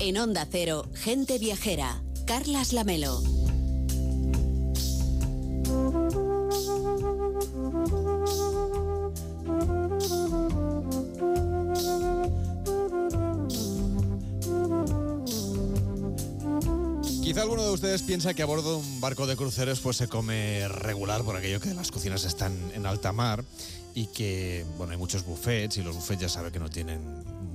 En Onda Cero, Gente Viajera, Carlas Lamelo. Quizá alguno de ustedes piensa que a bordo de un barco de cruceros pues se come regular por aquello que las cocinas están en alta mar y que bueno hay muchos buffets y los buffets ya sabe que no tienen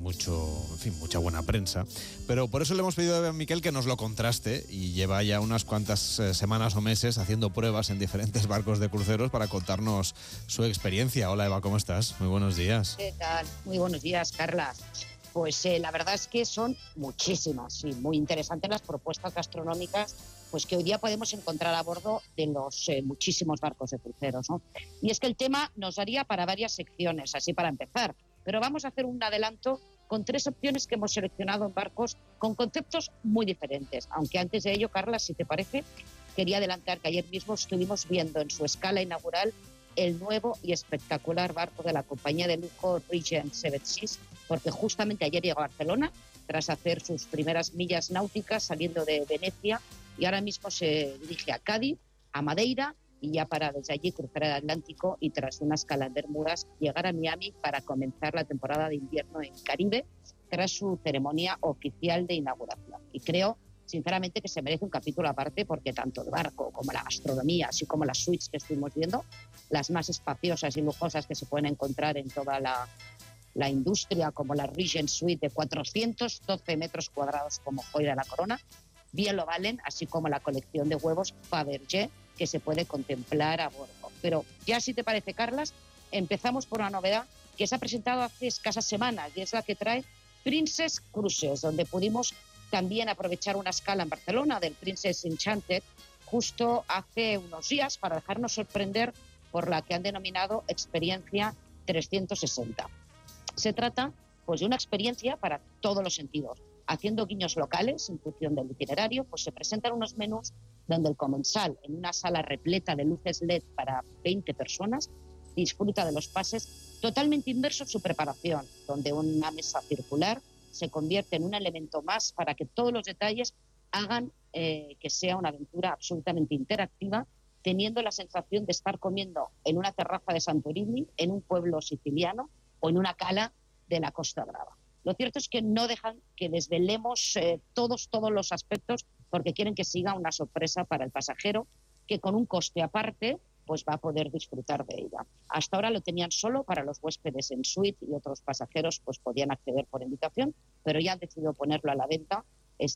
mucho, mucha buena prensa. Pero por eso le hemos pedido a Miquel que nos lo contraste y lleva ya unas cuantas eh, semanas o meses haciendo pruebas en diferentes barcos de cruceros para contarnos su experiencia. Hola Eva, ¿cómo estás? Muy buenos días. ¿Qué tal? Muy buenos días, Carla. Pues eh, la verdad es que son muchísimas y muy interesantes las propuestas gastronómicas pues que hoy día podemos encontrar a bordo de los eh, muchísimos barcos de cruceros. ¿no? Y es que el tema nos daría para varias secciones, así para empezar. Pero vamos a hacer un adelanto con tres opciones que hemos seleccionado en barcos con conceptos muy diferentes. Aunque antes de ello, Carla, si te parece, quería adelantar que ayer mismo estuvimos viendo en su escala inaugural el nuevo y espectacular barco de la compañía de lujo Regent Seven Seas, porque justamente ayer llegó a Barcelona tras hacer sus primeras millas náuticas saliendo de Venecia y ahora mismo se dirige a Cádiz, a Madeira y ya para desde allí cruzar el Atlántico y tras una escala en Bermudas llegar a Miami para comenzar la temporada de invierno en Caribe tras su ceremonia oficial de inauguración. Y creo sinceramente que se merece un capítulo aparte porque tanto el barco como la gastronomía, así como las suites que estuvimos viendo, las más espaciosas y lujosas que se pueden encontrar en toda la, la industria, como la Regent Suite de 412 metros cuadrados como joya de la corona, bien lo valen, así como la colección de huevos Fabergé, que se puede contemplar a bordo. Pero ya si te parece, Carlas, empezamos por una novedad que se ha presentado hace escasas semanas y es la que trae Princess Cruises, donde pudimos también aprovechar una escala en Barcelona del Princess Enchanted justo hace unos días para dejarnos sorprender por la que han denominado experiencia 360. Se trata pues de una experiencia para todos los sentidos. Haciendo guiños locales en función del itinerario, pues se presentan unos menús donde el comensal, en una sala repleta de luces LED para 20 personas, disfruta de los pases totalmente inverso en su preparación, donde una mesa circular se convierte en un elemento más para que todos los detalles hagan eh, que sea una aventura absolutamente interactiva, teniendo la sensación de estar comiendo en una terraza de Santorini, en un pueblo siciliano o en una cala de la Costa Brava. Lo cierto es que no dejan que desvelemos eh, todos, todos los aspectos porque quieren que siga una sorpresa para el pasajero que con un coste aparte pues va a poder disfrutar de ella. Hasta ahora lo tenían solo para los huéspedes en suite y otros pasajeros pues podían acceder por invitación, pero ya han decidido ponerlo a la venta,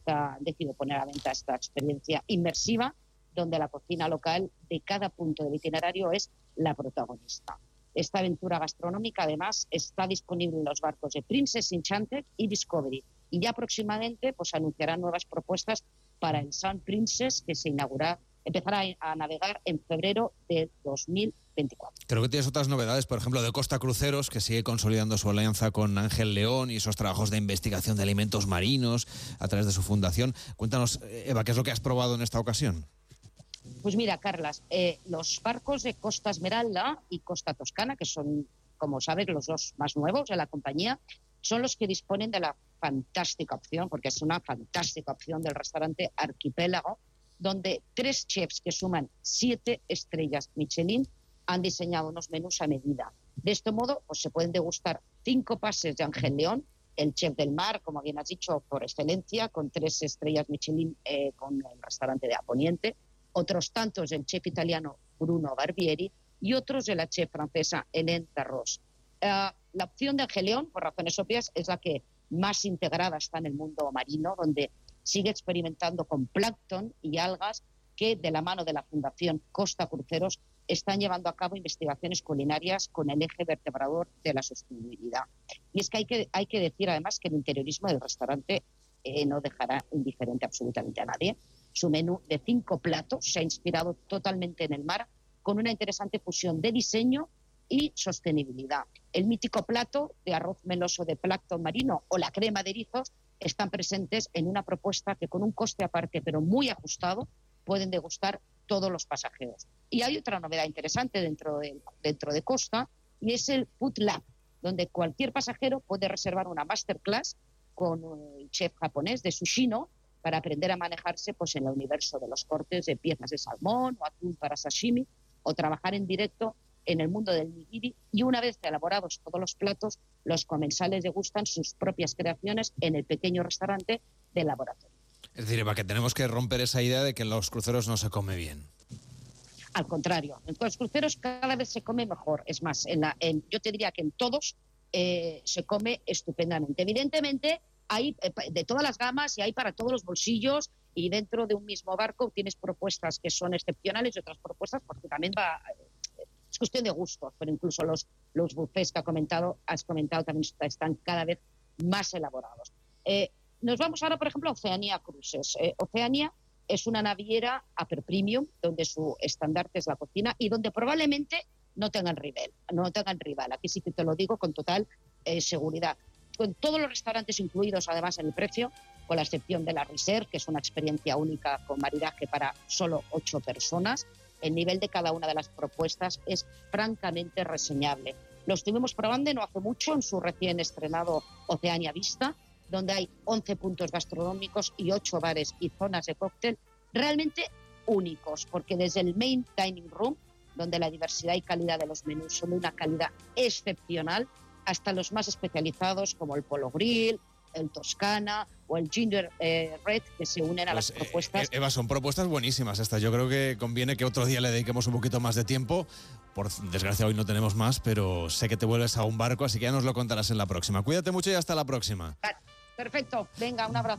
han decidido poner a venta esta experiencia inmersiva donde la cocina local de cada punto del itinerario es la protagonista. Esta aventura gastronómica, además, está disponible en los barcos de Princess Enchanted y Discovery. Y ya próximamente pues, anunciarán nuevas propuestas para el Sun Princess, que se inaugurará, empezará a navegar en febrero de 2024. Creo que tienes otras novedades, por ejemplo, de Costa Cruceros, que sigue consolidando su alianza con Ángel León y esos trabajos de investigación de alimentos marinos a través de su fundación. Cuéntanos, Eva, ¿qué es lo que has probado en esta ocasión? Pues mira, Carlas, eh, los barcos de Costa Esmeralda y Costa Toscana, que son, como sabes, los dos más nuevos de la compañía, son los que disponen de la fantástica opción, porque es una fantástica opción del restaurante Arquipélago, donde tres chefs que suman siete estrellas Michelin han diseñado unos menús a medida. De este modo, pues se pueden degustar cinco pases de Ángel León, el chef del mar, como bien has dicho, por excelencia, con tres estrellas Michelin eh, con el restaurante de Aponiente, otros tantos del chef italiano Bruno Barbieri y otros de la chef francesa Hélène Darros. Uh, la opción de Angeleón, por razones obvias, es la que más integrada está en el mundo marino, donde sigue experimentando con plancton y algas que, de la mano de la Fundación Costa Cruceros, están llevando a cabo investigaciones culinarias con el eje vertebrador de la sostenibilidad. Y es que hay que, hay que decir además que el interiorismo del restaurante eh, no dejará indiferente absolutamente a nadie. Su menú de cinco platos se ha inspirado totalmente en el mar, con una interesante fusión de diseño y sostenibilidad. El mítico plato de arroz meloso de plancton marino o la crema de erizos están presentes en una propuesta que con un coste aparte pero muy ajustado pueden degustar todos los pasajeros. Y hay otra novedad interesante dentro de, Costa y es el Food Lab, donde cualquier pasajero puede reservar una masterclass con el chef japonés de Sushino para aprender a manejarse pues, en el universo de los cortes de piezas de salmón o atún para sashimi o trabajar en directo en el mundo del nigiri y una vez elaborados todos los platos, los comensales degustan sus propias creaciones en el pequeño restaurante del laboratorio. Es decir, Eva, que tenemos que romper esa idea de que en los cruceros no se come bien. Al contrario, en los cruceros cada vez se come mejor. Es más, en la, en, yo te diría que en todos eh, se come estupendamente. Evidentemente, hay eh, de todas las gamas y hay para todos los bolsillos y dentro de un mismo barco tienes propuestas que son excepcionales y otras propuestas porque también va es cuestión de gustos, pero incluso los, los buffets que ha comentado, has comentado también están cada vez más elaborados. Eh, nos vamos ahora, por ejemplo, a Oceanía Cruises. Eh, Oceanía es una naviera upper premium, donde su estandarte es la cocina y donde probablemente no tengan rival. No tengan rival. Aquí sí que te lo digo con total eh, seguridad. Con todos los restaurantes incluidos, además, en el precio, con la excepción de la Reserve, que es una experiencia única con maridaje para solo ocho personas el nivel de cada una de las propuestas es francamente reseñable. Lo estuvimos probando no hace mucho en su recién estrenado Oceania Vista, donde hay 11 puntos gastronómicos y 8 bares y zonas de cóctel realmente únicos, porque desde el Main Dining Room, donde la diversidad y calidad de los menús son de una calidad excepcional, hasta los más especializados como el Polo Grill, el Toscana o el Ginger eh, Red que se unen a las pues, eh, propuestas. Eva, son propuestas buenísimas estas. Yo creo que conviene que otro día le dediquemos un poquito más de tiempo. Por desgracia hoy no tenemos más, pero sé que te vuelves a un barco, así que ya nos lo contarás en la próxima. Cuídate mucho y hasta la próxima. Perfecto. Venga, un abrazo.